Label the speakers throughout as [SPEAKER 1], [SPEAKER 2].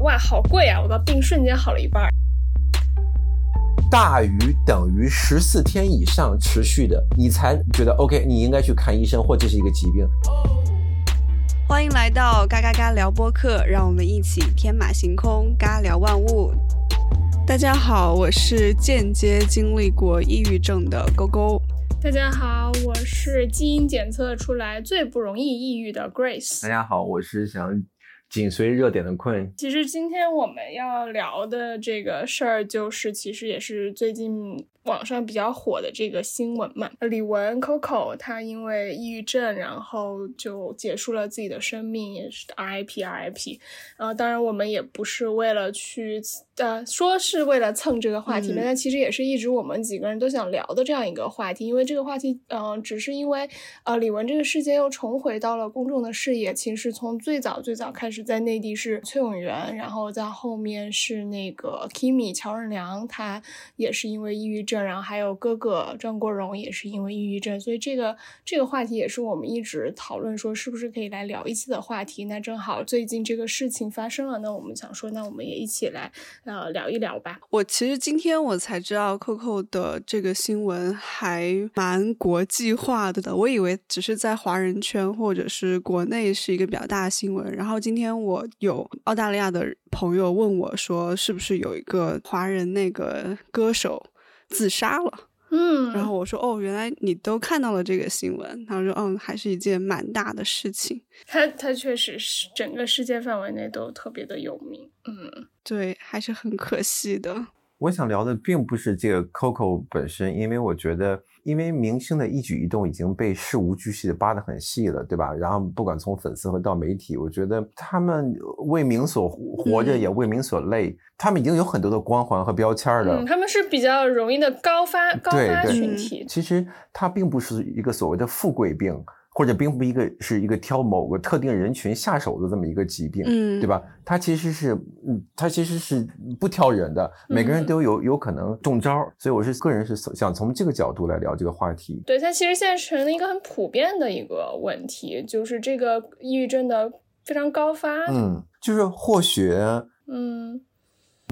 [SPEAKER 1] 哇，好贵啊！我的病瞬间好了一半。
[SPEAKER 2] 大于等于十四天以上持续的，你才觉得 OK，你应该去看医生或这是一个疾病。
[SPEAKER 3] 欢迎来到嘎嘎嘎聊播客，让我们一起天马行空，嘎聊万物。大家好，我是间接经历过抑郁症的勾勾。
[SPEAKER 1] 大家好，我是基因检测出来最不容易抑郁的 Grace。
[SPEAKER 2] 大家好，我是想紧随热点的困。
[SPEAKER 1] 其实今天我们要聊的这个事儿，就是其实也是最近。网上比较火的这个新闻嘛，李玟 Coco 她因为抑郁症，然后就结束了自己的生命，也是 RIP RIP。呃，当然我们也不是为了去呃说是为了蹭这个话题，但其实也是一直我们几个人都想聊的这样一个话题。因为这个话题，嗯，只是因为呃李玟这个事件又重回到了公众的视野。其实从最早最早开始，在内地是崔永元，然后在后面是那个 Kimi 乔任梁，他也是因为抑郁症。然后还有哥哥张国荣也是因为抑郁症，所以这个这个话题也是我们一直讨论说是不是可以来聊一次的话题。那正好最近这个事情发生了，那我们想说，那我们也一起来呃聊一聊吧。
[SPEAKER 3] 我其实今天我才知道 Coco 的这个新闻还蛮国际化的的，我以为只是在华人圈或者是国内是一个比较大的新闻。然后今天我有澳大利亚的朋友问我说，是不是有一个华人那个歌手？自杀了，
[SPEAKER 1] 嗯，
[SPEAKER 3] 然后我说哦，原来你都看到了这个新闻。他说嗯，还是一件蛮大的事情。
[SPEAKER 1] 他他确实是整个世界范围内都特别的有名，嗯，
[SPEAKER 3] 对，还是很可惜的。
[SPEAKER 2] 我想聊的并不是这个 Coco 本身，因为我觉得。因为明星的一举一动已经被事无巨细的扒得很细了，对吧？然后不管从粉丝和到媒体，我觉得他们为名所活着，也为名所累。他们已经有很多的光环和标签了。
[SPEAKER 1] 嗯，他们是比较容易的高发高发群体。
[SPEAKER 2] 其实他并不是一个所谓的富贵病。或者并不一个是一个挑某个特定人群下手的这么一个疾病，
[SPEAKER 3] 嗯，
[SPEAKER 2] 对吧？它其实是，嗯，它其实是不挑人的，每个人都有有可能中招，所以我是个人是想从这个角度来聊这个话题。
[SPEAKER 1] 对，它其实现在成了一个很普遍的一个问题，就是这个抑郁症的非常高发，
[SPEAKER 2] 嗯，就是或许，
[SPEAKER 1] 嗯。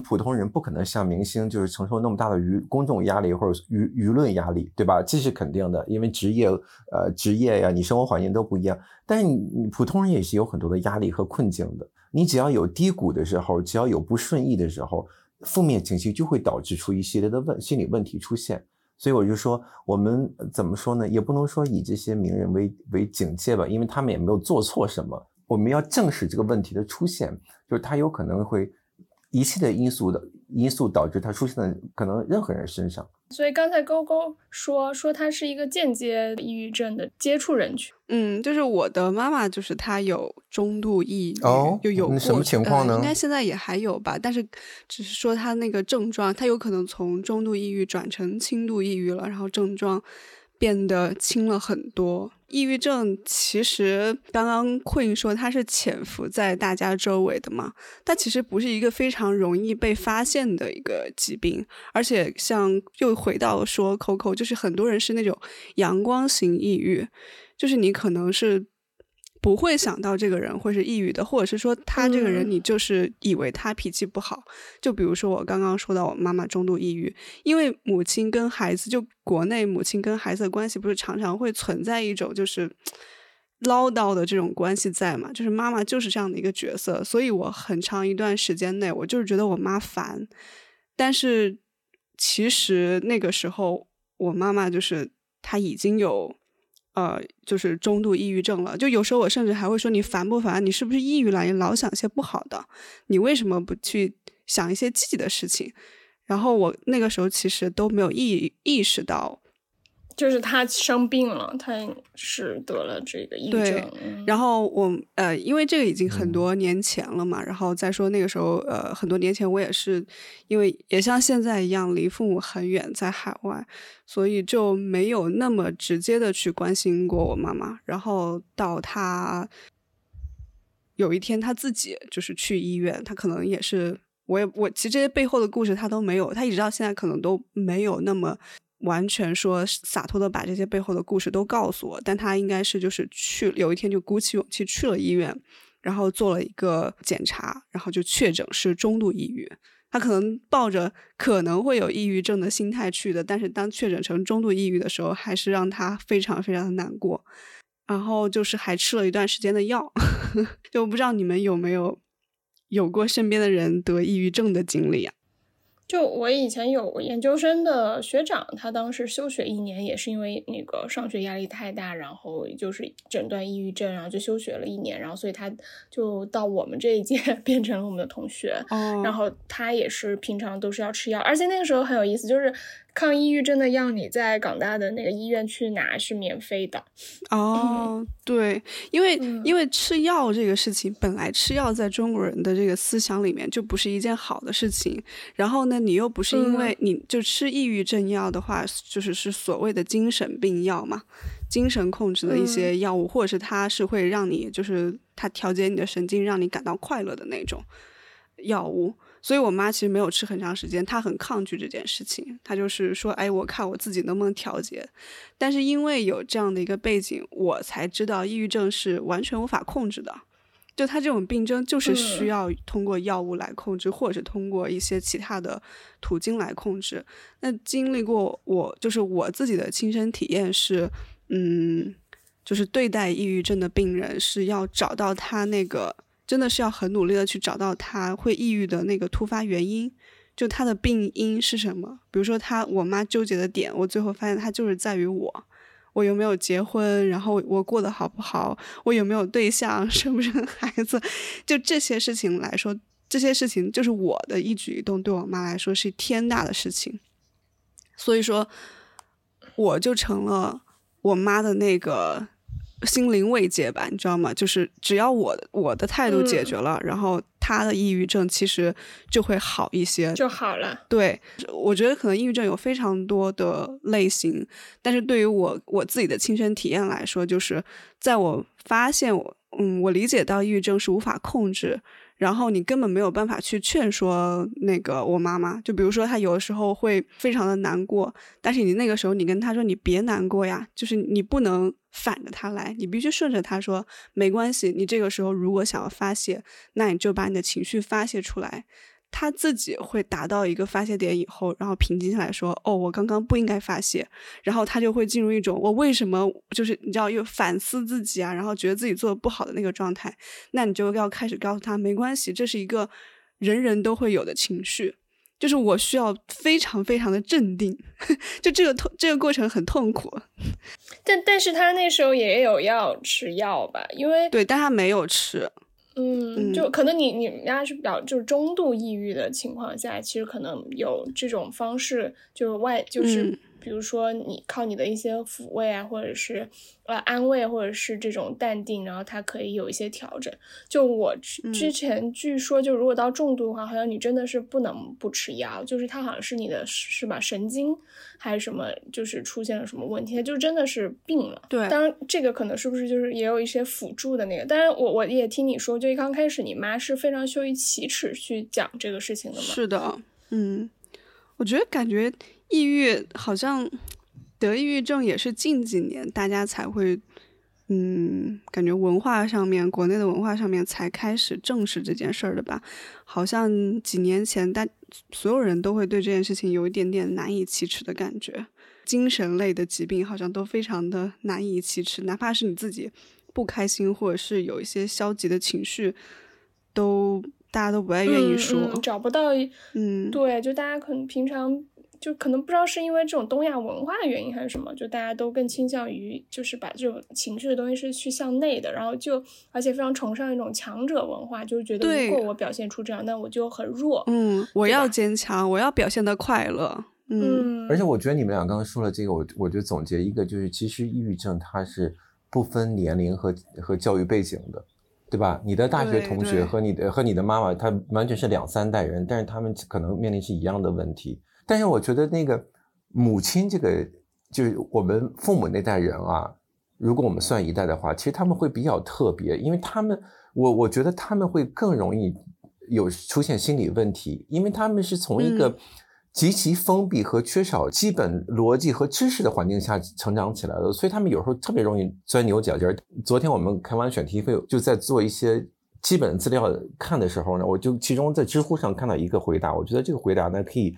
[SPEAKER 2] 普通人不可能像明星，就是承受那么大的舆公众压力或者舆舆论压力，对吧？这是肯定的，因为职业，呃，职业呀，你生活环境都不一样。但是你普通人也是有很多的压力和困境的。你只要有低谷的时候，只要有不顺意的时候，负面情绪就会导致出一系列的问心理问题出现。所以我就说，我们怎么说呢？也不能说以这些名人为为警戒吧，因为他们也没有做错什么。我们要正视这个问题的出现，就是他有可能会。一系列因素的因素导致它出现在可能任何人身上，
[SPEAKER 1] 所以刚才勾勾说说他是一个间接抑郁症的接触人群。
[SPEAKER 3] 嗯，就是我的妈妈，就是她有中度抑郁，
[SPEAKER 2] 哦，
[SPEAKER 3] 就有
[SPEAKER 2] 什么情况呢？
[SPEAKER 3] 应该现在也还有吧，但是只是说她那个症状，她有可能从中度抑郁转成轻度抑郁了，然后症状。变得轻了很多。抑郁症其实刚刚 Queen 说它是潜伏在大家周围的嘛，它其实不是一个非常容易被发现的一个疾病，而且像又回到说 Coco，就是很多人是那种阳光型抑郁，就是你可能是。不会想到这个人会是抑郁的，或者是说他这个人你就是以为他脾气不好。就比如说我刚刚说到我妈妈中度抑郁，因为母亲跟孩子，就国内母亲跟孩子的关系不是常常会存在一种就是 唠叨的这种关系在嘛？就是妈妈就是这样的一个角色，所以我很长一段时间内我就是觉得我妈烦，但是其实那个时候我妈妈就是她已经有。呃，就是中度抑郁症了。就有时候我甚至还会说：“你烦不烦？你是不是抑郁了？你老想些不好的，你为什么不去想一些积极的事情？”然后我那个时候其实都没有意意识到。
[SPEAKER 1] 就是他生病了，他是得了这个抑郁症。
[SPEAKER 3] 然后我呃，因为这个已经很多年前了嘛，然后再说那个时候呃，很多年前我也是因为也像现在一样离父母很远，在海外，所以就没有那么直接的去关心过我妈妈。然后到他有一天他自己就是去医院，他可能也是我也我其实这些背后的故事他都没有，他一直到现在可能都没有那么。完全说洒脱的把这些背后的故事都告诉我，但他应该是就是去有一天就鼓起勇气去了医院，然后做了一个检查，然后就确诊是中度抑郁。他可能抱着可能会有抑郁症的心态去的，但是当确诊成中度抑郁的时候，还是让他非常非常的难过。然后就是还吃了一段时间的药，就不知道你们有没有有过身边的人得抑郁症的经历啊？
[SPEAKER 1] 就我以前有研究生的学长，他当时休学一年，也是因为那个上学压力太大，然后就是诊断抑郁症，然后就休学了一年，然后所以他就到我们这一届 变成了我们的同学，然后他也是平常都是要吃药，而且那个时候很有意思，就是。抗抑郁症的药，你在港大的那个医院去拿是免费的。
[SPEAKER 3] 哦，对，因为因为吃药这个事情，本来吃药在中国人的这个思想里面就不是一件好的事情。然后呢，你又不是因为你就吃抑郁症药的话，就是是所谓的精神病药嘛，精神控制的一些药物，或者是它是会让你就是它调节你的神经，让你感到快乐的那种药物。所以，我妈其实没有吃很长时间，她很抗拒这件事情。她就是说：“哎，我看我自己能不能调节。”但是因为有这样的一个背景，我才知道抑郁症是完全无法控制的。就他这种病症，就是需要通过药物来控制，或者是通过一些其他的途径来控制。那经历过我，就是我自己的亲身体验是，嗯，就是对待抑郁症的病人是要找到他那个。真的是要很努力的去找到他会抑郁的那个突发原因，就他的病因是什么？比如说他我妈纠结的点，我最后发现他就是在于我，我有没有结婚，然后我过得好不好，我有没有对象，生不生孩子，就这些事情来说，这些事情就是我的一举一动对我妈来说是天大的事情，所以说我就成了我妈的那个。心灵慰藉吧，你知道吗？就是只要我我的态度解决了，然后他的抑郁症其实就会好一些，
[SPEAKER 1] 就好了。
[SPEAKER 3] 对，我觉得可能抑郁症有非常多的类型，但是对于我我自己的亲身体验来说，就是在我发现我嗯，我理解到抑郁症是无法控制。然后你根本没有办法去劝说那个我妈妈，就比如说她有的时候会非常的难过，但是你那个时候你跟她说你别难过呀，就是你不能反着她来，你必须顺着她说没关系。你这个时候如果想要发泄，那你就把你的情绪发泄出来。他自己会达到一个发泄点以后，然后平静下来说：“哦，我刚刚不应该发泄。”然后他就会进入一种“我为什么就是你知道又反思自己啊，然后觉得自己做的不好的那个状态。”那你就要开始告诉他：“没关系，这是一个人人都会有的情绪，就是我需要非常非常的镇定。”就这个痛，这个过程很痛苦。
[SPEAKER 1] 但但是他那时候也有要吃药吧？因为
[SPEAKER 3] 对，但他没有吃。
[SPEAKER 1] 嗯，就可能你你们家是比较就是中度抑郁的情况下，其实可能有这种方式，就是外就是比如说你靠你的一些抚慰啊，或者是。呃，安慰或者是这种淡定，然后它可以有一些调整。就我之前据说，就如果到重度的话，好像你真的是不能不吃药，就是它好像是你的是吧神经还是什么，就是出现了什么问题，它就真的是病了。
[SPEAKER 3] 对，
[SPEAKER 1] 当然这个可能是不是就是也有一些辅助的那个。当然，我我也听你说，就一刚开始你妈是非常羞于启齿去讲这个事情的嘛。
[SPEAKER 3] 是的，嗯，我觉得感觉抑郁好像。得抑郁症也是近几年大家才会，嗯，感觉文化上面，国内的文化上面才开始正视这件事儿的吧？好像几年前，大所有人都会对这件事情有一点点难以启齿的感觉。精神类的疾病好像都非常的难以启齿，哪怕是你自己不开心或者是有一些消极的情绪，都大家都不爱愿意说，
[SPEAKER 1] 找不到，嗯，对，就大家可能平常。就可能不知道是因为这种东亚文化的原因还是什么，就大家都更倾向于就是把这种情绪的东西是去向内的，然后就而且非常崇尚一种强者文化，就是觉得如果我表现出这样，那我就很弱。
[SPEAKER 3] 嗯，我要坚强，我要表现的快乐。嗯，
[SPEAKER 2] 而且我觉得你们俩刚刚说了这个，我我就总结一个，就是其实抑郁症它是不分年龄和和教育背景的，对吧？你的大学同学和你的和你的妈妈，她完全是两三代人，但是他们可能面临是一样的问题。但是我觉得那个母亲这个，就是我们父母那代人啊，如果我们算一代的话，其实他们会比较特别，因为他们，我我觉得他们会更容易有出现心理问题，因为他们是从一个极其封闭和缺少基本逻辑和知识的环境下成长起来的，所以他们有时候特别容易钻牛角尖。昨天我们开完选题会，就在做一些。基本资料看的时候呢，我就其中在知乎上看到一个回答，我觉得这个回答呢可以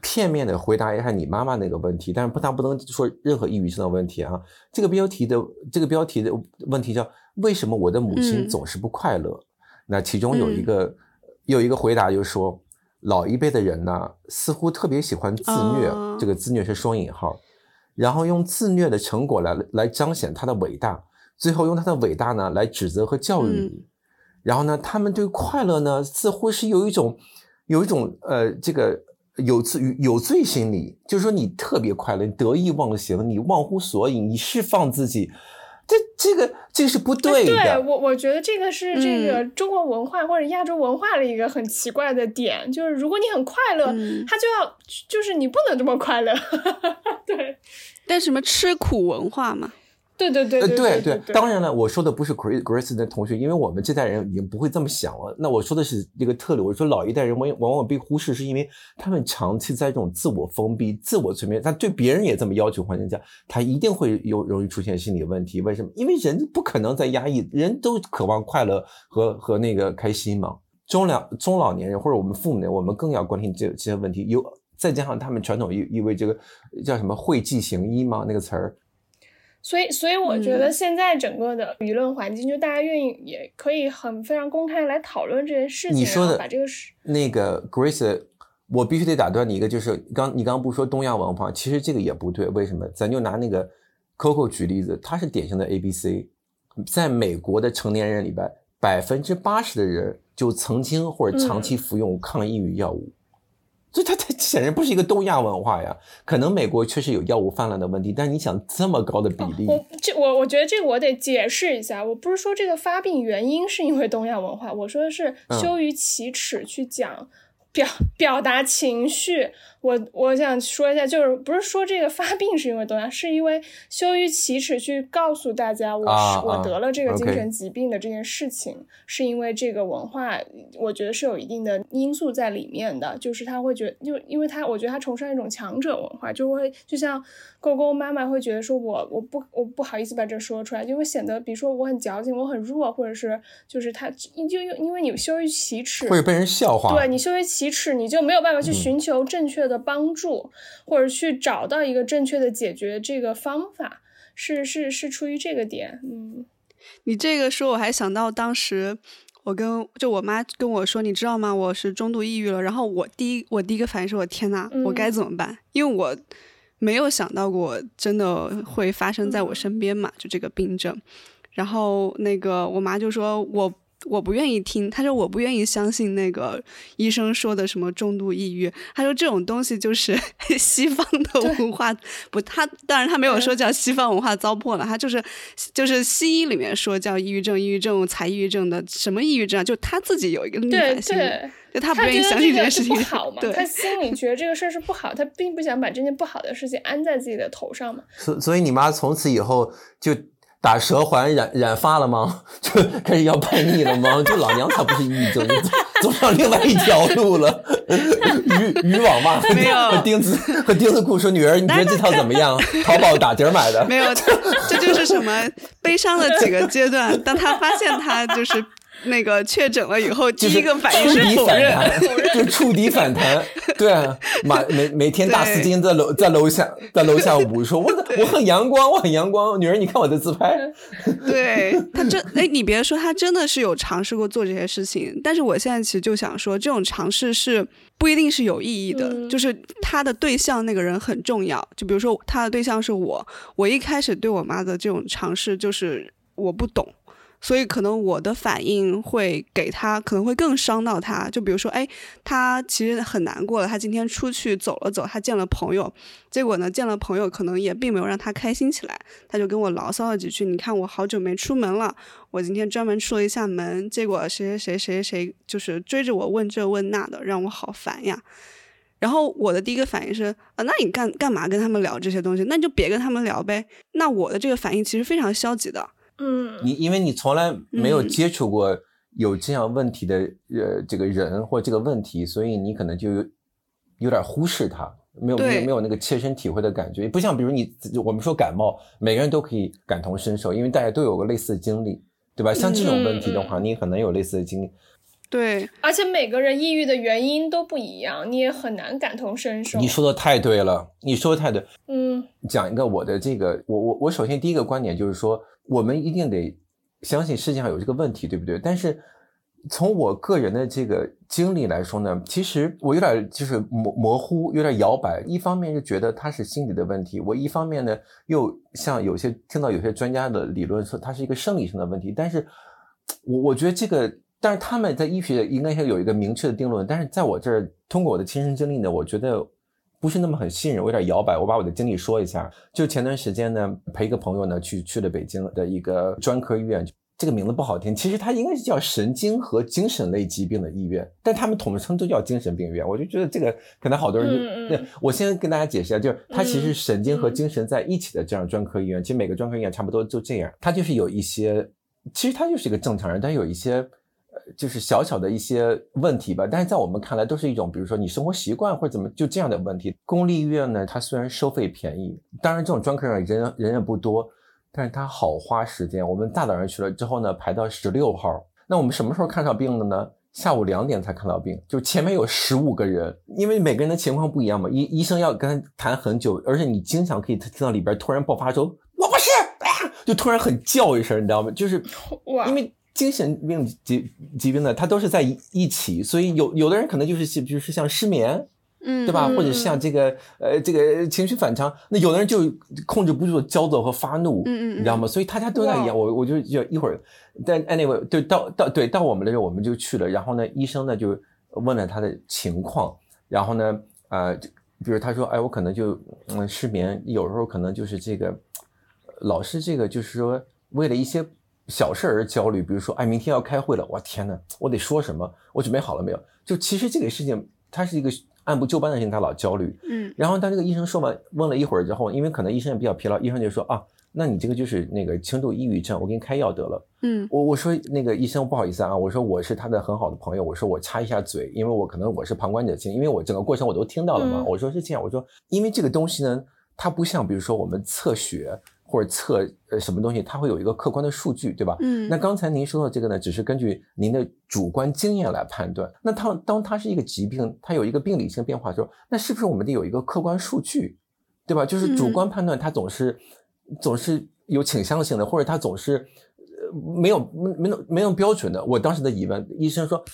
[SPEAKER 2] 片面的回答一下你妈妈那个问题，但是不，他不能说任何抑郁症的问题啊。这个标题的这个标题的问题叫为什么我的母亲总是不快乐？那其中有一个有一个回答就是说，老一辈的人呢似乎特别喜欢自虐，这个自虐是双引号，然后用自虐的成果来来彰显他的伟大，最后用他的伟大呢来指责和教育你。然后呢，他们对快乐呢，似乎是有一种，有一种呃，这个有罪有罪心理，就是说你特别快乐，得意忘形，你忘乎所以，你释放自己，这这个这个是不对的。
[SPEAKER 1] 对我我觉得这个是这个中国文化或者亚洲文化的一个很奇怪的点，就是如果你很快乐，他就要就是你不能这么快乐。对，
[SPEAKER 3] 但什么吃苦文化嘛。
[SPEAKER 1] 对对对
[SPEAKER 2] 对
[SPEAKER 1] 对，
[SPEAKER 2] 当然了，我说的不是 Grace 的同学，因为我们这代人已经不会这么想了。那我说的是这个特例，我说老一代人往往往被忽视，是因为他们长期在这种自我封闭、自我催眠，他对别人也这么要求环境下，他一定会有容易出现心理问题。为什么？因为人不可能在压抑，人都渴望快乐和和那个开心嘛。中老中老年人或者我们父母呢，我们更要关心这这些问题。有再加上他们传统意意味这个叫什么讳疾行医嘛那个词儿。
[SPEAKER 1] 所以，所以我觉得现在整个的舆论环境，就大家愿意也可以很非常公开来讨论这件事情。
[SPEAKER 2] 你说的
[SPEAKER 1] 把这个事，
[SPEAKER 2] 那个 Grace，我必须得打断你一个，就是刚你刚刚不说东亚文化，其实这个也不对。为什么？咱就拿那个 Coco 举例子，他是典型的 A B C，在美国的成年人里边，百分之八十的人就曾经或者长期服用抗抑郁药物。就它它显然不是一个东亚文化呀，可能美国确实有药物泛滥的问题，但是你想这么高的比例，
[SPEAKER 1] 我这我我觉得这个我得解释一下，我不是说这个发病原因是因为东亚文化，我说的是羞于启齿去讲表表达情绪。我我想说一下，就是不是说这个发病是因为东亚，是因为羞于启齿去告诉大家我是我得了这个精神疾病的这件事情，是因为这个文化，我觉得是有一定的因素在里面的，就是他会觉得，就因为他我觉得他崇尚一种强者文化，就会就像狗狗妈妈会觉得说我我不我不好意思把这说出来，就会显得比如说我很矫情，我很弱，或者是就是他就因因为你羞于启齿，
[SPEAKER 2] 会被人笑话，
[SPEAKER 1] 对你羞于启齿，你就没有办法去寻求正确的。的帮助，或者去找到一个正确的解决这个方法，是是是出于这个点。嗯，
[SPEAKER 3] 你这个说我还想到当时我跟就我妈跟我说，你知道吗？我是中度抑郁了。然后我第一我第一个反应是我天呐，我该怎么办？因为我没有想到过真的会发生在我身边嘛，就这个病症。然后那个我妈就说我。我不愿意听，他说我不愿意相信那个医生说的什么重度抑郁。他说这种东西就是 西方的文化，不，他当然他没有说叫西方文化糟粕了，他就是就是西医里面说叫抑郁症，抑郁症才抑郁症的什么抑郁症啊，就他自己有一个逆反心理，就他不愿意相信这件事情
[SPEAKER 1] 不好嘛，他心里觉得这个事儿是不好，他并不想把这件不好的事情安在自己的头上嘛。
[SPEAKER 2] 所所以你妈从此以后就。打蛇环染染发了吗？就开始要叛逆了吗？就老娘才不是抑郁症，走上另外一条路了。渔渔网嘛，和钉子和钉子裤说：“女儿，你觉得这套怎么样？淘宝打折买的。”
[SPEAKER 3] 没有，这就是什么悲伤的几个阶段。当他发现他就是。那个确诊了以后，第一个反应是否认，
[SPEAKER 2] 就触底反弹。对啊，每每每天大丝巾在楼在楼下在楼下舞，说我 我很阳光，我很阳光。女人，你看我的自拍。
[SPEAKER 3] 对他真 哎，你别说，他真的是有尝试过做这些事情。但是我现在其实就想说，这种尝试是不一定是有意义的。就是他的对象那个人很重要。就比如说他的对象是我，我一开始对我妈的这种尝试就是我不懂。所以可能我的反应会给他，可能会更伤到他。就比如说，哎，他其实很难过了，他今天出去走了走，他见了朋友，结果呢，见了朋友可能也并没有让他开心起来，他就跟我牢骚了几句。你看我好久没出门了，我今天专门出了一下门，结果谁谁谁谁谁就是追着我问这问那的，让我好烦呀。然后我的第一个反应是，啊，那你干干嘛跟他们聊这些东西？那你就别跟他们聊呗。那我的这个反应其实非常消极的。
[SPEAKER 1] 嗯，
[SPEAKER 2] 你因为你从来没有接触过有这样问题的呃这个人或这个问题，所以你可能就有点忽视它，没有没有没有那个切身体会的感觉，不像比如你我们说感冒，每个人都可以感同身受，因为大家都有个类似的经历。对吧？像这种问题的话，你可能有类似的经历。
[SPEAKER 3] 对，
[SPEAKER 1] 而且每个人抑郁的原因都不一样，你也很难感同身受。
[SPEAKER 2] 你说的太对了，你说的太对。
[SPEAKER 1] 嗯，
[SPEAKER 2] 讲一个我的这个，我我我首先第一个观点就是说，我们一定得相信世界上有这个问题，对不对？但是从我个人的这个经历来说呢，其实我有点就是模模糊，有点摇摆。一方面是觉得它是心理的问题，我一方面呢又像有些听到有些专家的理论说它是一个生理上的问题。但是我我觉得这个。但是他们在医学应该是有一个明确的定论，但是在我这儿，通过我的亲身经历呢，我觉得不是那么很信任，我有点摇摆。我把我的经历说一下，就前段时间呢，陪一个朋友呢去去了北京的一个专科医院，这个名字不好听，其实它应该是叫神经和精神类疾病的医院，但他们统称都叫精神病院。我就觉得这个可能好多人就，那我先跟大家解释一下，就是它其实神经和精神在一起的这样专科医院，其实每个专科医院差不多就这样，它就是有一些，其实它就是一个正常人，但有一些。就是小小的一些问题吧，但是在我们看来都是一种，比如说你生活习惯或者怎么就这样的问题。公立医院呢，它虽然收费便宜，当然这种专科人人人也不多，但是它好花时间。我们大早上去了之后呢，排到十六号，那我们什么时候看上病的呢？下午两点才看到病，就前面有十五个人，因为每个人的情况不一样嘛，医医生要跟他谈很久，而且你经常可以听到里边突然爆发说“我不是”，就突然很叫一声，你知道吗？就是因为。精神病疾疾病呢，它都是在一起，所以有有的人可能就是比如说像失眠，
[SPEAKER 3] 嗯，
[SPEAKER 2] 对吧？或者像这个呃这个情绪反常，那有的人就控制不住焦躁和发怒，
[SPEAKER 3] 嗯嗯，
[SPEAKER 2] 你知道吗？所以大家都在一样，我我就就一会儿，但 anyway，对到到对到我们的时候我们就去了，然后呢，医生呢就问了他的情况，然后呢，呃，比如他说，哎，我可能就嗯失眠，有时候可能就是这个老是这个就是说为了一些。小事而焦虑，比如说，哎，明天要开会了，我天哪，我得说什么？我准备好了没有？就其实这个事情，它是一个按部就班的事情，他老焦虑。
[SPEAKER 3] 嗯。
[SPEAKER 2] 然后当这个医生说完，问了一会儿之后，因为可能医生也比较疲劳，医生就说啊，那你这个就是那个轻度抑郁症，我给你开药得了。
[SPEAKER 3] 嗯。
[SPEAKER 2] 我我说那个医生不好意思啊，我说我是他的很好的朋友，我说我插一下嘴，因为我可能我是旁观者清，因为我整个过程我都听到了嘛。我说是这样，我说因为这个东西呢，它不像比如说我们测血。或者测呃什么东西，它会有一个客观的数据，对吧？
[SPEAKER 3] 嗯。
[SPEAKER 2] 那刚才您说的这个呢，只是根据您的主观经验来判断。那它当它是一个疾病，它有一个病理性变化的时候，那是不是我们得有一个客观数据，对吧？就是主观判断它总是总是有倾向性的，或者它总是呃没有没没有没有标准的。我当时的疑问，医生说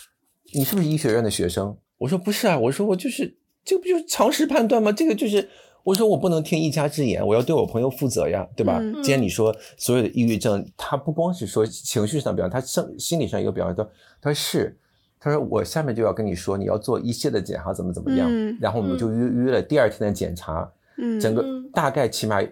[SPEAKER 2] 你是不是医学院的学生？我说不是啊，我说我就是这不就是常识判断吗？这个就是。我说我不能听一家之言，我要对我朋友负责呀，对吧？既然你说所有的抑郁症，他不光是说情绪上表现，他生心理上一个表现，他他说是，他说我下面就要跟你说，你要做一系列的检查，怎么怎么样，然后我们就约约了第二天的检查，整个大概起码，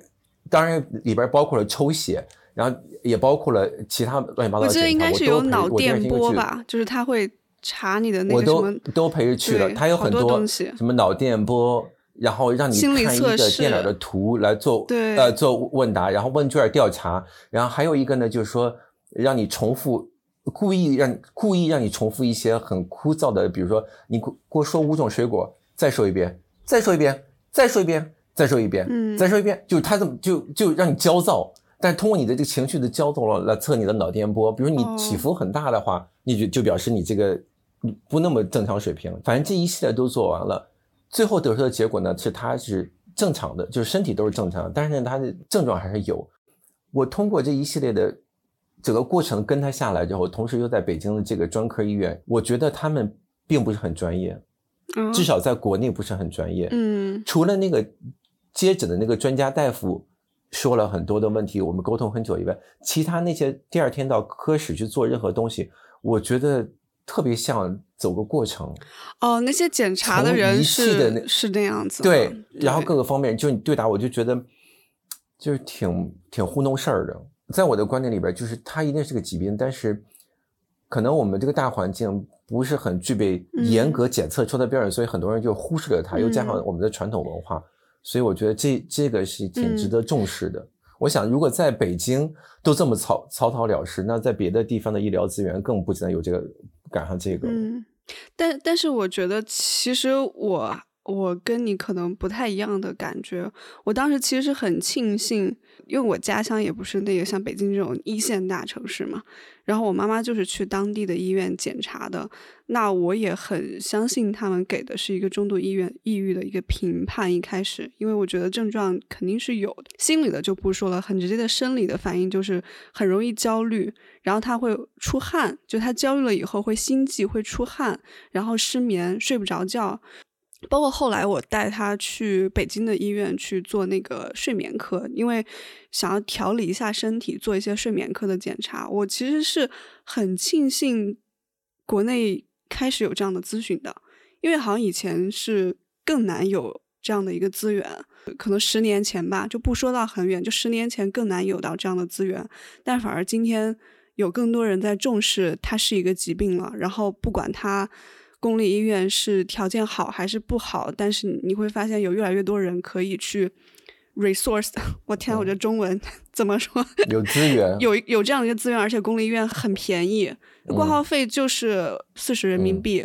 [SPEAKER 2] 当然里边包括了抽血，然后也包括了其他乱七八糟的检查，我
[SPEAKER 3] 记得应该是有脑电波吧，就是他会查你的那
[SPEAKER 2] 个什么，都都陪着去了，他有很多什么脑电波。然后让你看一个电脑的图来做，呃，做问答，然后问卷调查，然后还有一个呢，就是说让你重复，故意让故意让你重复一些很枯燥的，比如说你给我说五种水果，再说一遍，再说一遍，再说一遍，再说一遍，
[SPEAKER 3] 嗯，
[SPEAKER 2] 再说一遍，就是他怎么就就让你焦躁，但是通过你的这个情绪的焦躁了来测你的脑电波，比如你起伏很大的话，你就就表示你这个不那么正常水平，反正这一系列都做完了。最后得出的结果呢，是他是正常的，就是身体都是正常的，但是呢，他的症状还是有。我通过这一系列的整个过程跟他下来之后，同时又在北京的这个专科医院，我觉得他们并不是很专业，至少在国内不是很专业。
[SPEAKER 3] 嗯，
[SPEAKER 2] 除了那个接诊的那个专家大夫说了很多的问题，我们沟通很久以外，其他那些第二天到科室去做任何东西，我觉得。特别像走个过程
[SPEAKER 3] 哦，那些检查的人是是那样子，
[SPEAKER 2] 对，然后各个方面就你对答，我就觉得就是挺挺糊弄事儿的。在我的观点里边，就是它一定是个疾病，但是可能我们这个大环境不是很具备严格检测出的标准，所以很多人就忽视了它。又加上我们的传统文化，所以我觉得这这个是挺值得重视的。我想，如果在北京都这么草草草了事，那在别的地方的医疗资源更不可能有这个赶上这个。
[SPEAKER 3] 嗯，但但是我觉得，其实我我跟你可能不太一样的感觉。我当时其实很庆幸，因为我家乡也不是那个像北京这种一线大城市嘛。然后我妈妈就是去当地的医院检查的，那我也很相信他们给的是一个中度医院抑郁的一个评判。一开始，因为我觉得症状肯定是有的，心理的就不说了，很直接的生理的反应就是很容易焦虑，然后他会出汗，就他焦虑了以后会心悸、会出汗，然后失眠、睡不着觉。包括后来我带他去北京的医院去做那个睡眠科，因为想要调理一下身体，做一些睡眠科的检查。我其实是很庆幸国内开始有这样的咨询的，因为好像以前是更难有这样的一个资源，可能十年前吧，就不说到很远，就十年前更难有到这样的资源，但反而今天有更多人在重视它是一个疾病了，然后不管它。公立医院是条件好还是不好？但是你会发现有越来越多人可以去 resource。我天，我这中文 怎么说？
[SPEAKER 2] 有 资源，
[SPEAKER 3] 有有这样的一个资源，而且公立医院很便宜，挂号费就是四十人民币，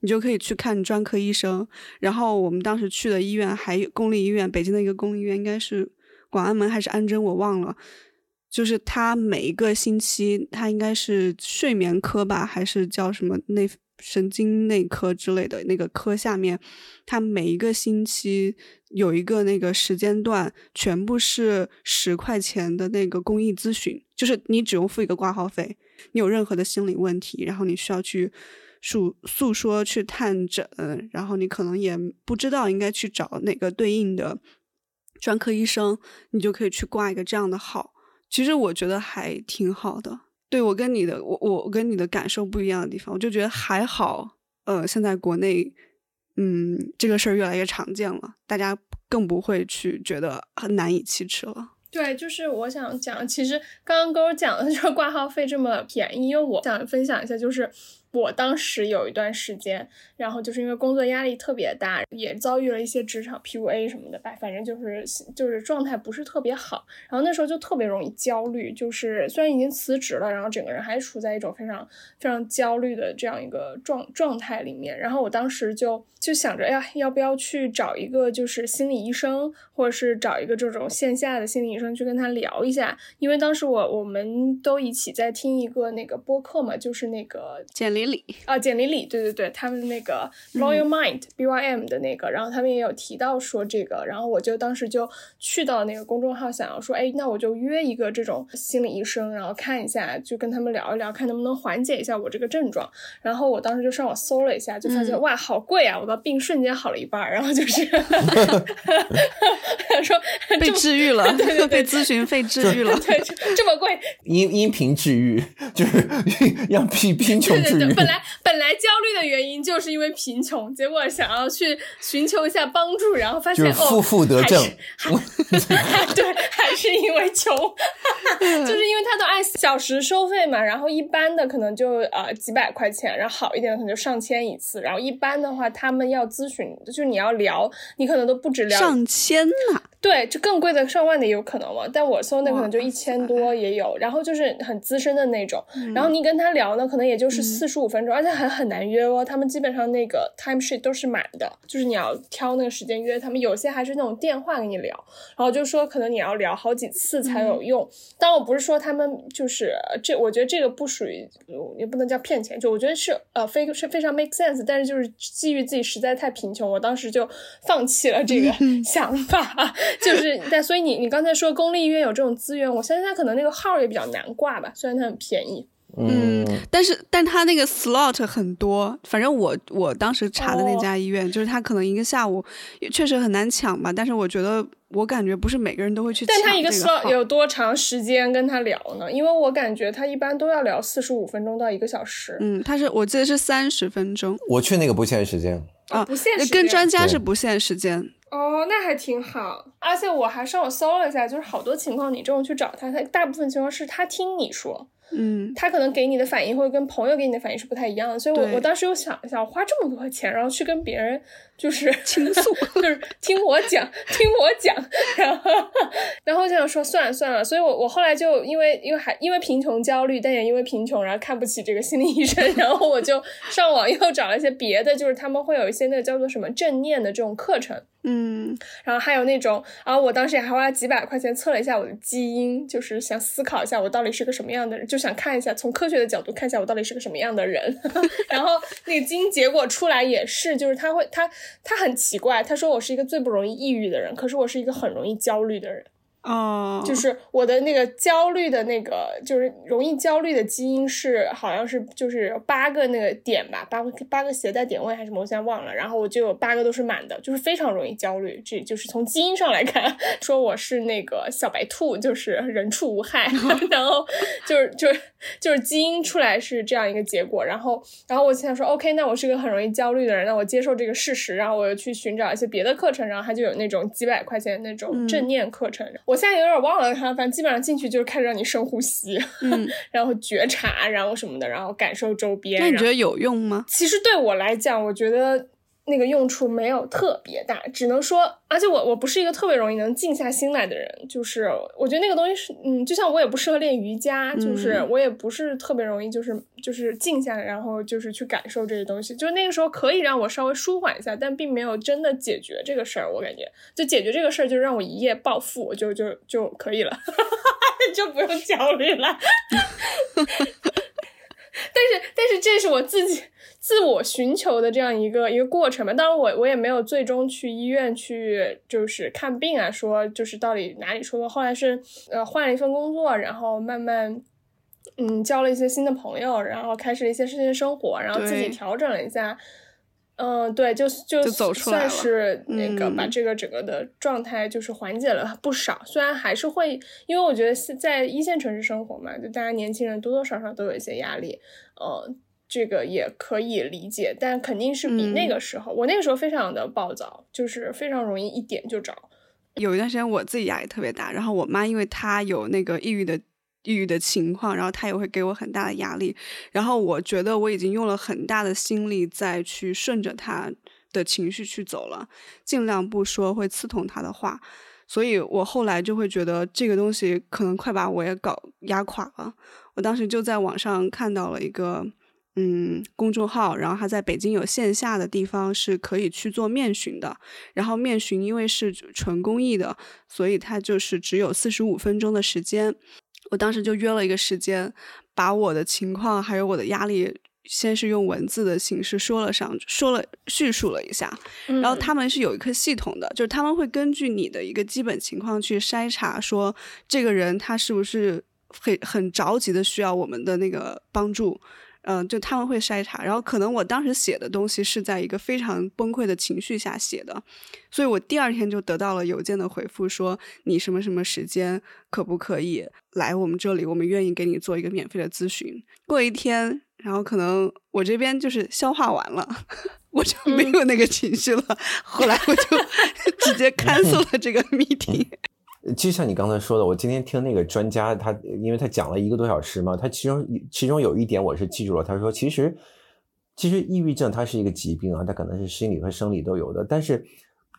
[SPEAKER 3] 你就可以去看专科医生。然后我们当时去的医院还有公立医院，北京的一个公立医院应该是广安门还是安贞，我忘了。就是他每一个星期，他应该是睡眠科吧，还是叫什么内？神经内科之类的那个科下面，它每一个星期有一个那个时间段，全部是十块钱的那个公益咨询，就是你只用付一个挂号费，你有任何的心理问题，然后你需要去诉诉说、去探诊，然后你可能也不知道应该去找哪个对应的专科医生，你就可以去挂一个这样的号。其实我觉得还挺好的。对我跟你的我我跟你的感受不一样的地方，我就觉得还好。呃，现在国内，嗯，这个事儿越来越常见了，大家更不会去觉得很难以启齿了。
[SPEAKER 1] 对，就是我想讲，其实刚刚跟我讲的 就是挂号费这么便宜，因为我想分享一下，就是。我当时有一段时间，然后就是因为工作压力特别大，也遭遇了一些职场 PUA 什么的吧，反正就是就是状态不是特别好。然后那时候就特别容易焦虑，就是虽然已经辞职了，然后整个人还处在一种非常非常焦虑的这样一个状状态里面。然后我当时就就想着，哎呀，要不要去找一个就是心理医生，或者是找一个这种线下的心理医生去跟他聊一下？因为当时我我们都一起在听一个那个播客嘛，就是那个
[SPEAKER 3] 简历历。里
[SPEAKER 1] 啊，简历里，对对对，他们那个 Loyal Mind B Y M 的那个，然后他们也有提到说这个，然后我就当时就去到那个公众号，想要说，哎，那我就约一个这种心理医生，然后看一下，就跟他们聊一聊，看能不能缓解一下我这个症状。然后我当时就上网搜了一下，就发现哇，好贵啊！我的病瞬间好了一半，然后就是 说
[SPEAKER 3] 被治愈了，被咨询费治愈了，
[SPEAKER 1] 对，这么贵，
[SPEAKER 2] 音音频治愈，就是 让贫贫穷治愈。
[SPEAKER 1] 本来本来焦虑的原因就是因为贫穷，结果想要去寻求一下帮助，然后发现哦，
[SPEAKER 2] 负负得正，
[SPEAKER 1] 对，还是因为穷，就是因为他都按小时收费嘛，然后一般的可能就呃几百块钱，然后好一点的可能就上千一次，然后一般的话他们要咨询，就是你要聊，你可能都不止聊
[SPEAKER 3] 上千呐。
[SPEAKER 1] 对，就更贵的上万的也有可能嘛，但我搜那可能就一千多也有，然后就是很资深的那种，然后你跟他聊呢，可能也就是四十五分钟，而且还很难约哦，他们基本上那个 time sheet 都是满的，就是你要挑那个时间约他们，有些还是那种电话跟你聊，然后就说可能你要聊好几次才有用，但我不是说他们就是这，我觉得这个不属于，也不能叫骗钱，就我觉得是呃非是非常 make sense，但是就是基于自己实在太贫穷，我当时就放弃了这个 想法。就是，但所以你你刚才说公立医院有这种资源，我相信他可能那个号也比较难挂吧，虽然它很便宜。
[SPEAKER 3] 嗯，但是但他那个 slot 很多，反正我我当时查的那家医院，就是他可能一个下午也确实很难抢吧。但是我觉得我感觉不是每个人都会去。
[SPEAKER 1] 但他一个 slot 有多长时间跟他聊呢？因为我感觉他一般都要聊四十五分钟到一个小时。
[SPEAKER 3] 嗯，他是我记得是三十分钟。
[SPEAKER 2] 我去那个不限时间
[SPEAKER 1] 啊，不限时间
[SPEAKER 3] 跟专家是不限时间。
[SPEAKER 1] 哦，那还挺好。而且我还上网搜了一下，就是好多情况，你这种去找他，他大部分情况是他听你说，
[SPEAKER 3] 嗯，
[SPEAKER 1] 他可能给你的反应会跟朋友给你的反应是不太一样的，所以我我当时又想想花这么多钱，然后去跟别人就是
[SPEAKER 3] 倾诉，
[SPEAKER 1] 就是听我讲，听我讲，然后然后就想说算了算了，所以我我后来就因为因为还因为贫穷焦虑，但也因为贫穷，然后看不起这个心理医生，然后我就上网又找了一些别的，就是他们会有一些那个叫做什么正念的这种课程。
[SPEAKER 3] 嗯，
[SPEAKER 1] 然后还有那种，然后我当时也还花了几百块钱测了一下我的基因，就是想思考一下我到底是个什么样的人，就想看一下从科学的角度看一下我到底是个什么样的人。然后那个基因结果出来也是，就是他会他他很奇怪，他说我是一个最不容易抑郁的人，可是我是一个很容易焦虑的人。
[SPEAKER 3] 哦，
[SPEAKER 1] 就是我的那个焦虑的那个，就是容易焦虑的基因是好像是就是八个那个点吧，八个八个携带点位还是什么，我现在忘了。然后我就有八个都是满的，就是非常容易焦虑。这就是从基因上来看，说我是那个小白兔，就是人畜无害。然后就是就是就是基因出来是这样一个结果。然后然后我现在说，OK，那我是个很容易焦虑的人，那我接受这个事实。然后我又去寻找一些别的课程，然后他就有那种几百块钱那种正念课程。我现在有点忘了它，反正基本上进去就是开始让你深呼吸，
[SPEAKER 3] 嗯，
[SPEAKER 1] 然后觉察，然后什么的，然后感受周边。
[SPEAKER 3] 那你觉得有用吗？
[SPEAKER 1] 其实对我来讲，我觉得那个用处没有特别大，只能说，而且我我不是一个特别容易能静下心来的人，就是我觉得那个东西是，嗯，就像我也不适合练瑜伽，就是我也不是特别容易，就是就是静下来，然后就是去感受这些东西，就是那个时候可以让我稍微舒缓一下，但并没有真的解决这个事儿，我感觉就解决这个事儿，就让我一夜暴富，就就就可以了，就不用焦虑了。但是，但是这是我自己自我寻求的这样一个一个过程吧。当然我，我也没有最终去医院去就是看病啊，说就是到底哪里出错。后来是呃换了一份工作，然后慢慢嗯交了一些新的朋友，然后开始了一些新的生活，然后自己调整了一下。嗯，对，就就
[SPEAKER 3] 走出来
[SPEAKER 1] 算是那个
[SPEAKER 3] 嗯
[SPEAKER 1] 把这个整个的状态就是缓解了不少。虽然还是会，因为我觉得是在一线城市生活嘛，就大家年轻人多多少少都有一些压力，呃，这个也可以理解，但肯定是比那
[SPEAKER 3] 嗯
[SPEAKER 1] 个时候，我那个时候非常的暴躁，就是非常容易一点就着。
[SPEAKER 3] 有一段时间我自己压力特别大，然后我妈因为她有那个抑郁的抑郁的情况，然后她也会给我很大的压力，然后我觉得我已经用了很大的心力再去顺着她的情绪去走了，尽量不说会刺痛她的话，所以我后来就会觉得这个东西可能快把我也搞压垮了。我当时就在网上看到了一个。嗯，公众号，然后他在北京有线下的地方是可以去做面询的，然后面询因为是纯公益的，所以他就是只有四十五分钟的时间。我当时就约了一个时间，把我的情况还有我的压力，先是用文字的形式说了上，说了叙述了一下。然后
[SPEAKER 1] 嗯
[SPEAKER 3] 他们是有一个系统的，就是他们会根据你的一个基本情况去筛查，说这个人他是不是很很着急的需要我们的那个帮助。嗯，就他们会筛查，然后可能我当时写的东西是在一个非常崩溃的情绪下写的，所以我第二天就得到了邮件的回复，说你什么什么时间可不可以来我们这里，我们愿意给你做一个免费的咨询。过一天，然后可能我这边就是消化完了，我就没有那个情绪了，后来我就 直接 cancel 了这个 meeting。
[SPEAKER 2] 就像你刚才说的，我今天听那个专家，他因为他讲了一个多小时嘛，他其中其中有一点我是记住了，他说其实其实抑郁症它是一个疾病啊，它可能是心理和生理都有的，但是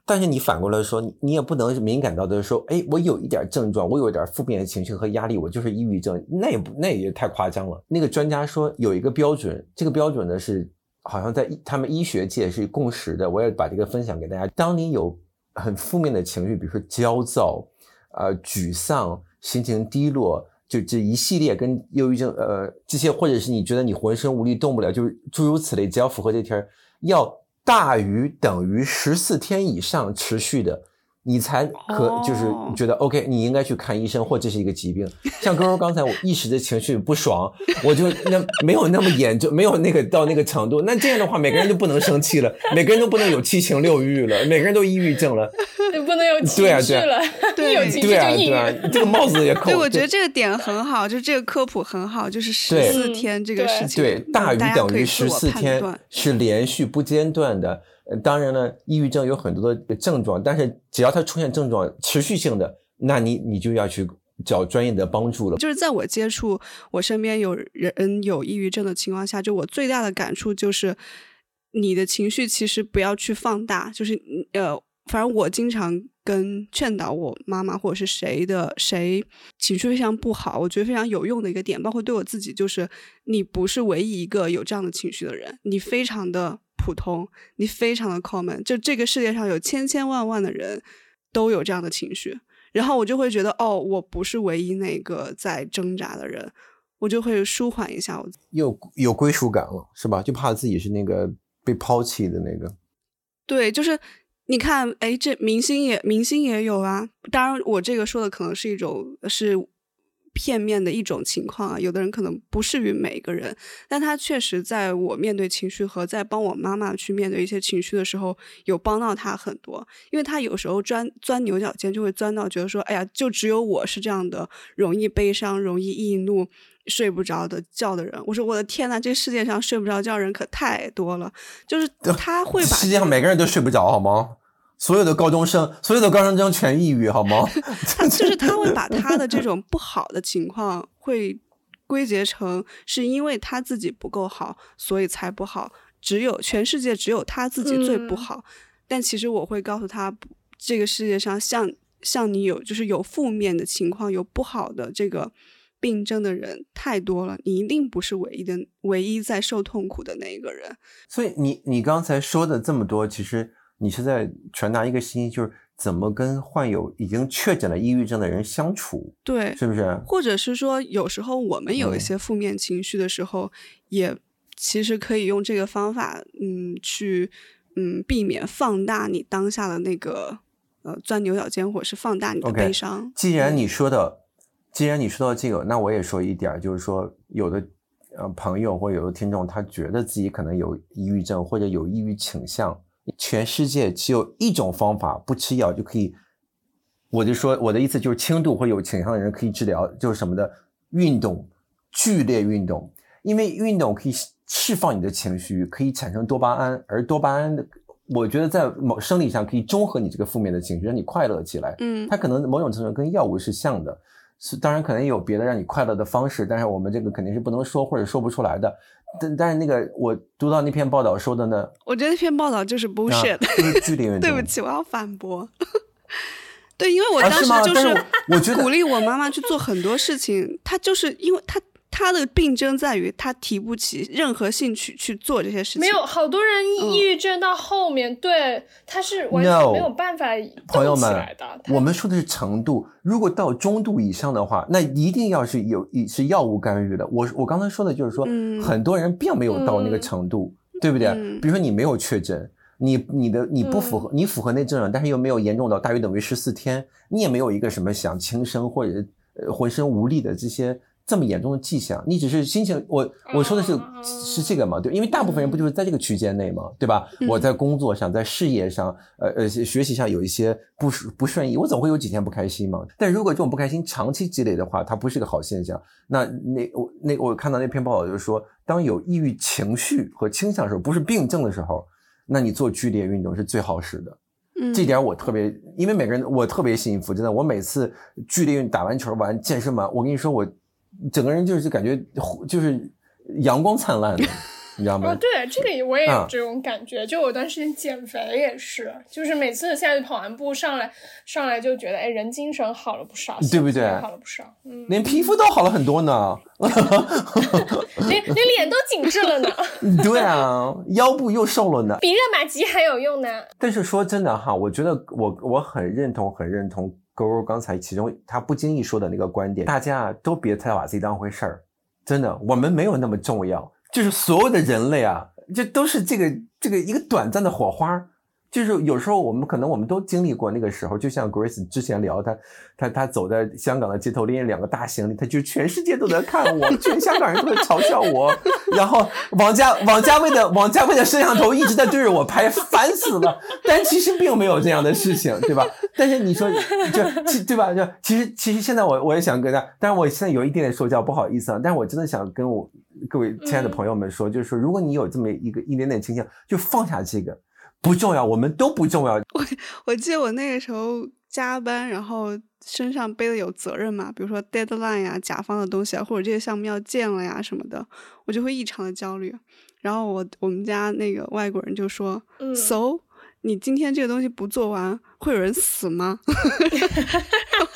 [SPEAKER 2] 但是你反过来说，你你也不能敏感到的说，哎，我有一点症状，我有一点负面的情绪和压力，我就是抑郁症，那也不那也太夸张了。那个专家说有一个标准，这个标准呢是好像在他们医学界是共识的，我也把这个分享给大家。当你有很负面的情绪，比如说焦躁。呃，沮丧、心情低落，就这一系列跟忧郁症，呃，这些或者是你觉得你浑身无力动不了，就是诸如此类，只要符合这条，要大于等于十四天以上持续的，你才可、
[SPEAKER 3] 哦
[SPEAKER 2] 就是觉得 OK，你应该去看医生，或这是一个疾病。像哥哥刚才我一时的情绪不爽，我就那没有那么严重，没有那个到那个程度。那这样的话，每个人就不能生气了，每个人都不能有七情六欲了，每个人都抑郁症了。
[SPEAKER 1] 就不能有情
[SPEAKER 2] 对啊对啊
[SPEAKER 1] 绪了，一有情绪
[SPEAKER 2] 对啊，对啊。，这个帽子也扣。
[SPEAKER 3] 对，我觉得这个点很好，就这个科普很好，就是十
[SPEAKER 2] 对
[SPEAKER 3] 四天这个事情，
[SPEAKER 2] 对，大于等于十四天是连续不间断的。呃当然了，抑郁症有很多的症状，但是只要它出现症状持续性的，那你你就要去找专业的帮助了。
[SPEAKER 3] 就是在我接触我身边有人有抑郁症的情况下，就我最大的感触就是，你的情绪其实不要去放大。就是呃，反正我经常跟劝导我妈妈或者是谁的谁情绪非常不好，我觉得非常有用的一个点，包括对我自己，就是你不是唯一一个有这样的情绪的人，你非常的普通，你非常的 common，就这个世界上有千千万万的人都有这样的情绪。然后我就会觉得，哦，我不是唯一那个在挣扎的人，我就会舒缓一下。我
[SPEAKER 2] 有有归属感了，是吧？就怕自己是那个被抛弃的那个。
[SPEAKER 3] 对，就是你看，哎，这明星也明星也有啊。当然，我这个说的可能是一种是。片面的一种情况啊，有的人可能不适于每一个人，但他确实在我面对情绪和在帮我妈妈去面对一些情绪的时候，有帮到他很多。因为他有时候钻钻牛角尖，就会钻到觉得说，哎呀，就只有我是这样的，容易悲伤、容易易怒、睡不着的觉的人。我说我的天呐，这世界上睡不着觉人可太多了，就是他会把
[SPEAKER 2] 世界上每个人都睡不着，好吗？所有的高中生，所有的高中生全抑郁，好吗？
[SPEAKER 3] 就是他会把他的这种不好的情况会归结成是因为他自己不够好，所以才不好。只有全世界只有他自己最不好。但其实我会告诉他，这个世界上像像你有就是有负面的情况，有不好的这个病症的人太多了，你一定不是唯一的，唯一在受痛苦的那一个人。
[SPEAKER 2] 所以你你刚才说的这么多，其实。你是在传达一个信息，就是怎么跟患有已经确诊了抑郁症的人相处，
[SPEAKER 3] 对，
[SPEAKER 2] 是不是？
[SPEAKER 3] 或者是说，有时候我们有一些负面情绪的时候，也其实可以用这个方法，嗯，去嗯避免放大你当下的那个呃钻牛角尖，或者是放大你的悲伤。
[SPEAKER 2] 既然你说的，既然你说到这个，那我也说一点，就是说有的呃朋友或有的听众，他觉得自己可能有抑郁症或者有抑郁倾向。全世界只有一种方法，不吃药就可以。我就说，我的意思就是，轻度或有倾向的人可以治疗，就是什么的运动，剧烈运动，因为运动可以释放你的情绪，可以产生多巴胺，而多巴胺的，我觉得在某生理上可以中和你这个负面的情绪，让你快乐起来。
[SPEAKER 3] 嗯，
[SPEAKER 2] 它可能某种程度跟药物是像的，是当然可能也有别的让你快乐的方式，但是我们这个肯定是不能说或者说不出来的。但但是那个我读到那篇报道说的呢，
[SPEAKER 3] 我觉得那篇报道就是 bullshit，
[SPEAKER 2] 就是剧烈运动。
[SPEAKER 3] 对不起，我要反驳。对，因为我当时就是
[SPEAKER 2] 我觉得
[SPEAKER 3] 鼓励我妈妈去做很多事情，她就是因为她。他的病症在于他提不起任何兴趣去做这些事情。
[SPEAKER 1] 没有，好多人抑郁症到后面，对他是完全没有办法
[SPEAKER 2] 朋友们，我们说的是程度，如果到中度以上的话，那一定要是有是药物干预的。我我刚才说的就是说，很多人并没有到那个程度，对不对？比如说你没有确诊，你你的你不符合，你符合那症状，但是又没有严重到大于等于十四天，你也没有一个什么想轻生或者呃浑身无力的这些。这么严重的迹象，你只是心情，我我说的是是这个嘛？对，因为大部分人不就是在这个区间内嘛，对吧？我在工作上，在事业上，呃呃，学习上有一些不不顺意，我总会有几天不开心嘛。但如果这种不开心长期积累的话，它不是个好现象。那那我那我看到那篇报道就是说，当有抑郁情绪和倾向的时候，不是病症的时候，那你做剧烈运动是最好使的。
[SPEAKER 3] 嗯，
[SPEAKER 2] 这点我特别，因为每个人我特别幸福，真的，我每次剧烈运打完球完健身完，我跟你说我。整个人就是感觉就是阳光灿烂的，你知道吗？
[SPEAKER 1] 哦，对，这个我也有这种感觉。就我段时间减肥也是，就是每次下去跑完步上来，上来就觉得哎，人精神好了不少，
[SPEAKER 2] 对不对？
[SPEAKER 1] 好了不少，嗯，
[SPEAKER 2] 连皮肤都好了很多呢，
[SPEAKER 1] 连连脸都紧致了呢。
[SPEAKER 2] 对啊，腰部又瘦了呢，
[SPEAKER 1] 比热玛吉还有用呢。
[SPEAKER 2] 但是说真的哈，我觉得我我很认同，很认同。勾勾刚才其中他不经意说的那个观点，大家都别太把自己当回事儿，真的，我们没有那么重要，就是所有的人类啊，就都是这个这个一个短暂的火花。就是有时候我们可能我们都经历过那个时候，就像 Grace 之前聊，他他他走在香港的街头拎着两个大行李，他就全世界都在看我，全香港人都在嘲笑我。然后王家王家卫的王家卫的摄像头一直在对着我拍，烦死了。但其实并没有这样的事情，对吧？但是你说就其对吧？就其实其实现在我我也想跟他，但是我现在有一点点说教，不好意思啊。但是我真的想跟我各位亲爱的朋友们说，就是说，如果你有这么一个一点点倾向，就放下这个。不重要，我们都不重要。
[SPEAKER 3] 我我记得我那个时候加班，然后身上背的有责任嘛，比如说 deadline 呀、甲方的东西啊，或者这些项目要建了呀什么的，我就会异常的焦虑。然后我我们家那个外国人就说、
[SPEAKER 1] 嗯
[SPEAKER 3] s o 你今天这个东西不做完，会有人死吗？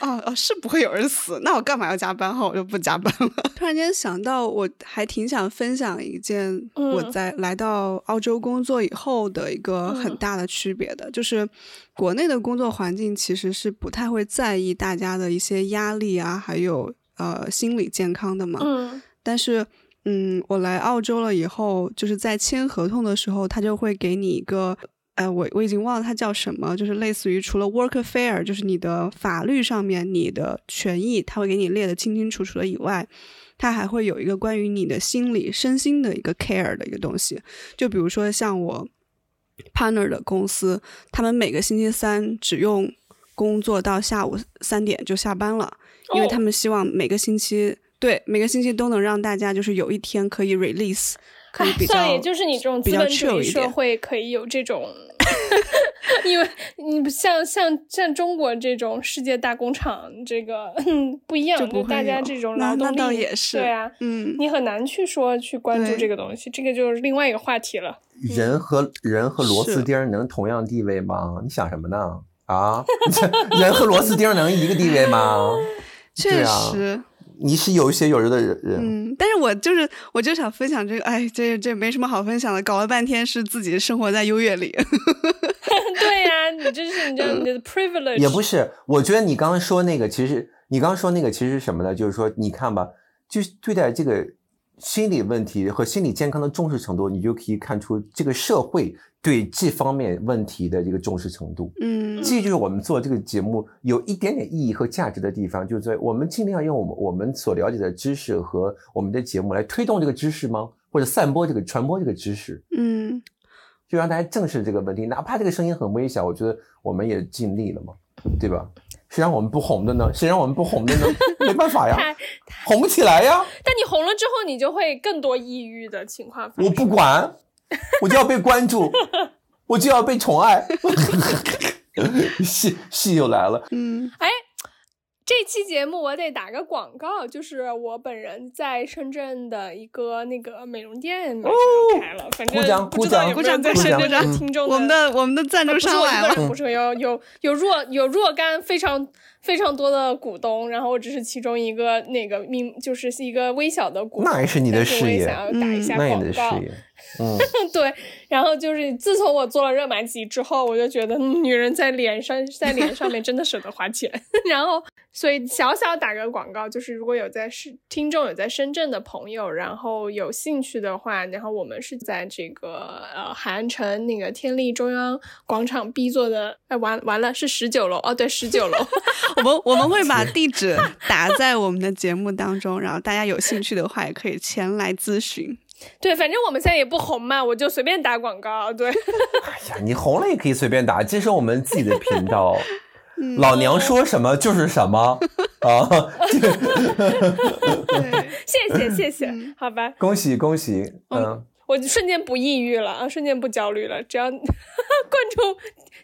[SPEAKER 3] 哦哦，是不会有人死，那我干嘛要加班？哈，我就不加班了。突然间想到，我还挺想分享一件我
[SPEAKER 1] 嗯
[SPEAKER 3] 在来到澳洲工作以后的一个很
[SPEAKER 1] 嗯
[SPEAKER 3] 大的区别的，就是国内的工作环境其实是不太会在意大家的一些压力啊，还有呃心理健康的嘛。
[SPEAKER 1] 嗯
[SPEAKER 3] 但是，嗯，我来澳洲了以后，就是在签合同的时候，他就会给你一个，呃，我我已经忘了它叫什么，就是类似于除了 work affair，就是你的法律上面你的权益，他会给你列得清清楚楚的以外，它还会有一个关于你的心理、身心的一个 care 的一个东西。就比如说像我 partner 的公司，他们每个星期三只用工作到下午三点就下班了，因为他
[SPEAKER 1] 哦
[SPEAKER 3] 们希望每个星期。对，每个星期都能让大家就是有一天可以 release，可以比较，
[SPEAKER 1] 哎算了，也就是你这种资本主义社。会可以有这种，因为你不像像像中国这种世界大工厂，这个不一样，
[SPEAKER 3] 就不
[SPEAKER 1] 大家这种劳动力，
[SPEAKER 3] 倒也是
[SPEAKER 1] 对啊，
[SPEAKER 3] 嗯，
[SPEAKER 1] 你很难去说去关注这个东西，这个就是另外一个话题了。
[SPEAKER 2] 人和人和螺丝钉能同样地位吗？你想什么呢？啊，人和螺丝钉能一个地位吗？
[SPEAKER 3] 确
[SPEAKER 2] 对啊
[SPEAKER 3] 实，
[SPEAKER 2] 你是有血有肉的人，
[SPEAKER 3] 嗯，但是我就是我就想分享这个，哎，这这没什么好分享的，搞了半天是自己生活在优越里，
[SPEAKER 1] 对呀、你这是你这你的 privilege，
[SPEAKER 2] 也不是。我觉得你刚刚说那个，其实你刚刚说那个其实是什么呢？就是说，你看吧，就是对待这个心理问题和心理健康的重视程度，你就可以看出这个社会对这方面问题的这个重视程度。
[SPEAKER 3] 嗯
[SPEAKER 2] 这就是我们做这个节目有一点点意义和价值的地方，就是在我们尽量用我们我们所了解的知识和我们的节目来推动这个知识吗？或者散播这个传播这个知识，
[SPEAKER 3] 嗯，
[SPEAKER 2] 就让大家正视这个问题，哪怕这个声音很微小，我觉得我们也尽力了嘛，对吧？谁让我们不红的呢？谁让我们不红的呢？没办法呀，
[SPEAKER 1] 太
[SPEAKER 2] 红不起来呀！
[SPEAKER 1] 但你红了之后，你就会更多抑郁的情况发生。
[SPEAKER 2] 我不管，我就要被关注，我就要被宠爱。戏戏又来了，
[SPEAKER 3] 嗯
[SPEAKER 1] 哎，这期节目我得打个广告，就是我本人在深圳的一个那个美容店马上要开了，反正
[SPEAKER 2] 鼓掌
[SPEAKER 1] 不知道有没有在
[SPEAKER 3] 鼓掌
[SPEAKER 1] 深圳
[SPEAKER 2] 鼓掌
[SPEAKER 1] 的听众
[SPEAKER 3] 我们的我们的赞助商来了。
[SPEAKER 1] 不是有有有若有若干非常非常多的股东，然后我只是其中一个那个名，就是一个微小的股东，
[SPEAKER 2] 那也是你的事业
[SPEAKER 1] 想要打一下
[SPEAKER 2] 那
[SPEAKER 1] 广告。
[SPEAKER 2] 你的事业，嗯，
[SPEAKER 1] 对，然后就是自从我做了热玛吉之后，我就觉得、嗯女人在脸上在脸上面真的舍得花钱。然后，所以小小打个广告，就是如果有在是听众有在深圳的朋友，然后有兴趣的话，然后我们是在这个呃海岸城那个天利中央广场 B 座的，哎完完了是十九楼哦，对十九楼。
[SPEAKER 3] 我们 我们会把地址打在我们的节目当中，然后大家有兴趣的话也可以前来咨询。
[SPEAKER 1] 对，反正我们现在也不红嘛，我就随便打广告。对，
[SPEAKER 2] 哎呀，你红了也可以随便打，这是我们自己的频道，
[SPEAKER 3] 嗯
[SPEAKER 2] 老娘说什么就是什么啊！
[SPEAKER 3] 对，
[SPEAKER 1] 谢谢谢谢，
[SPEAKER 3] 嗯
[SPEAKER 1] 好吧。
[SPEAKER 2] 恭喜恭喜，嗯，
[SPEAKER 1] 我瞬间不抑郁了啊，瞬间不焦虑了。只要观众、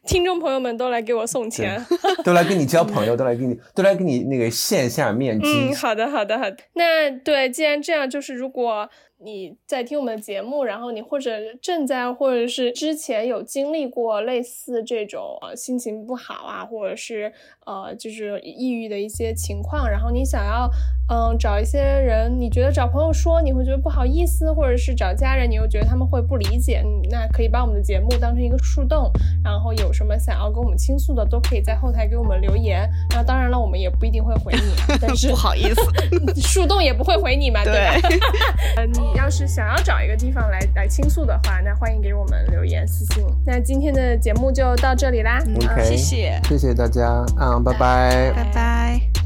[SPEAKER 1] 听众朋友们都来给我送钱。
[SPEAKER 2] 都来跟你交朋友，都来跟你，都来跟你那个线下面基
[SPEAKER 1] 嗯，，好的，好的，好的。那对，既然这样，就是如果你在听我们的节目，然后你或者正在，或者是之前有经历过类似这种呃心情不好啊，或者是呃就是抑郁的一些情况，然后你想要嗯、找一些人，你觉得找朋友说你会觉得不好意思，或者是找家人，你又觉得他们会不理解，嗯那可以把我们的节目当成一个树洞，然后有什么想要跟我们倾诉的，都可以在后台给我们留言。然后当然了，我们也不一定会回你，但 是
[SPEAKER 3] 不好意思，
[SPEAKER 1] 树洞也不会回你嘛，对吧？要是想要找一个地方来来倾诉的话，那欢迎给我们留言私信。那今天的节目就到这里啦，
[SPEAKER 3] 嗯谢谢，
[SPEAKER 2] 谢谢大家嗯，拜拜
[SPEAKER 3] 拜拜。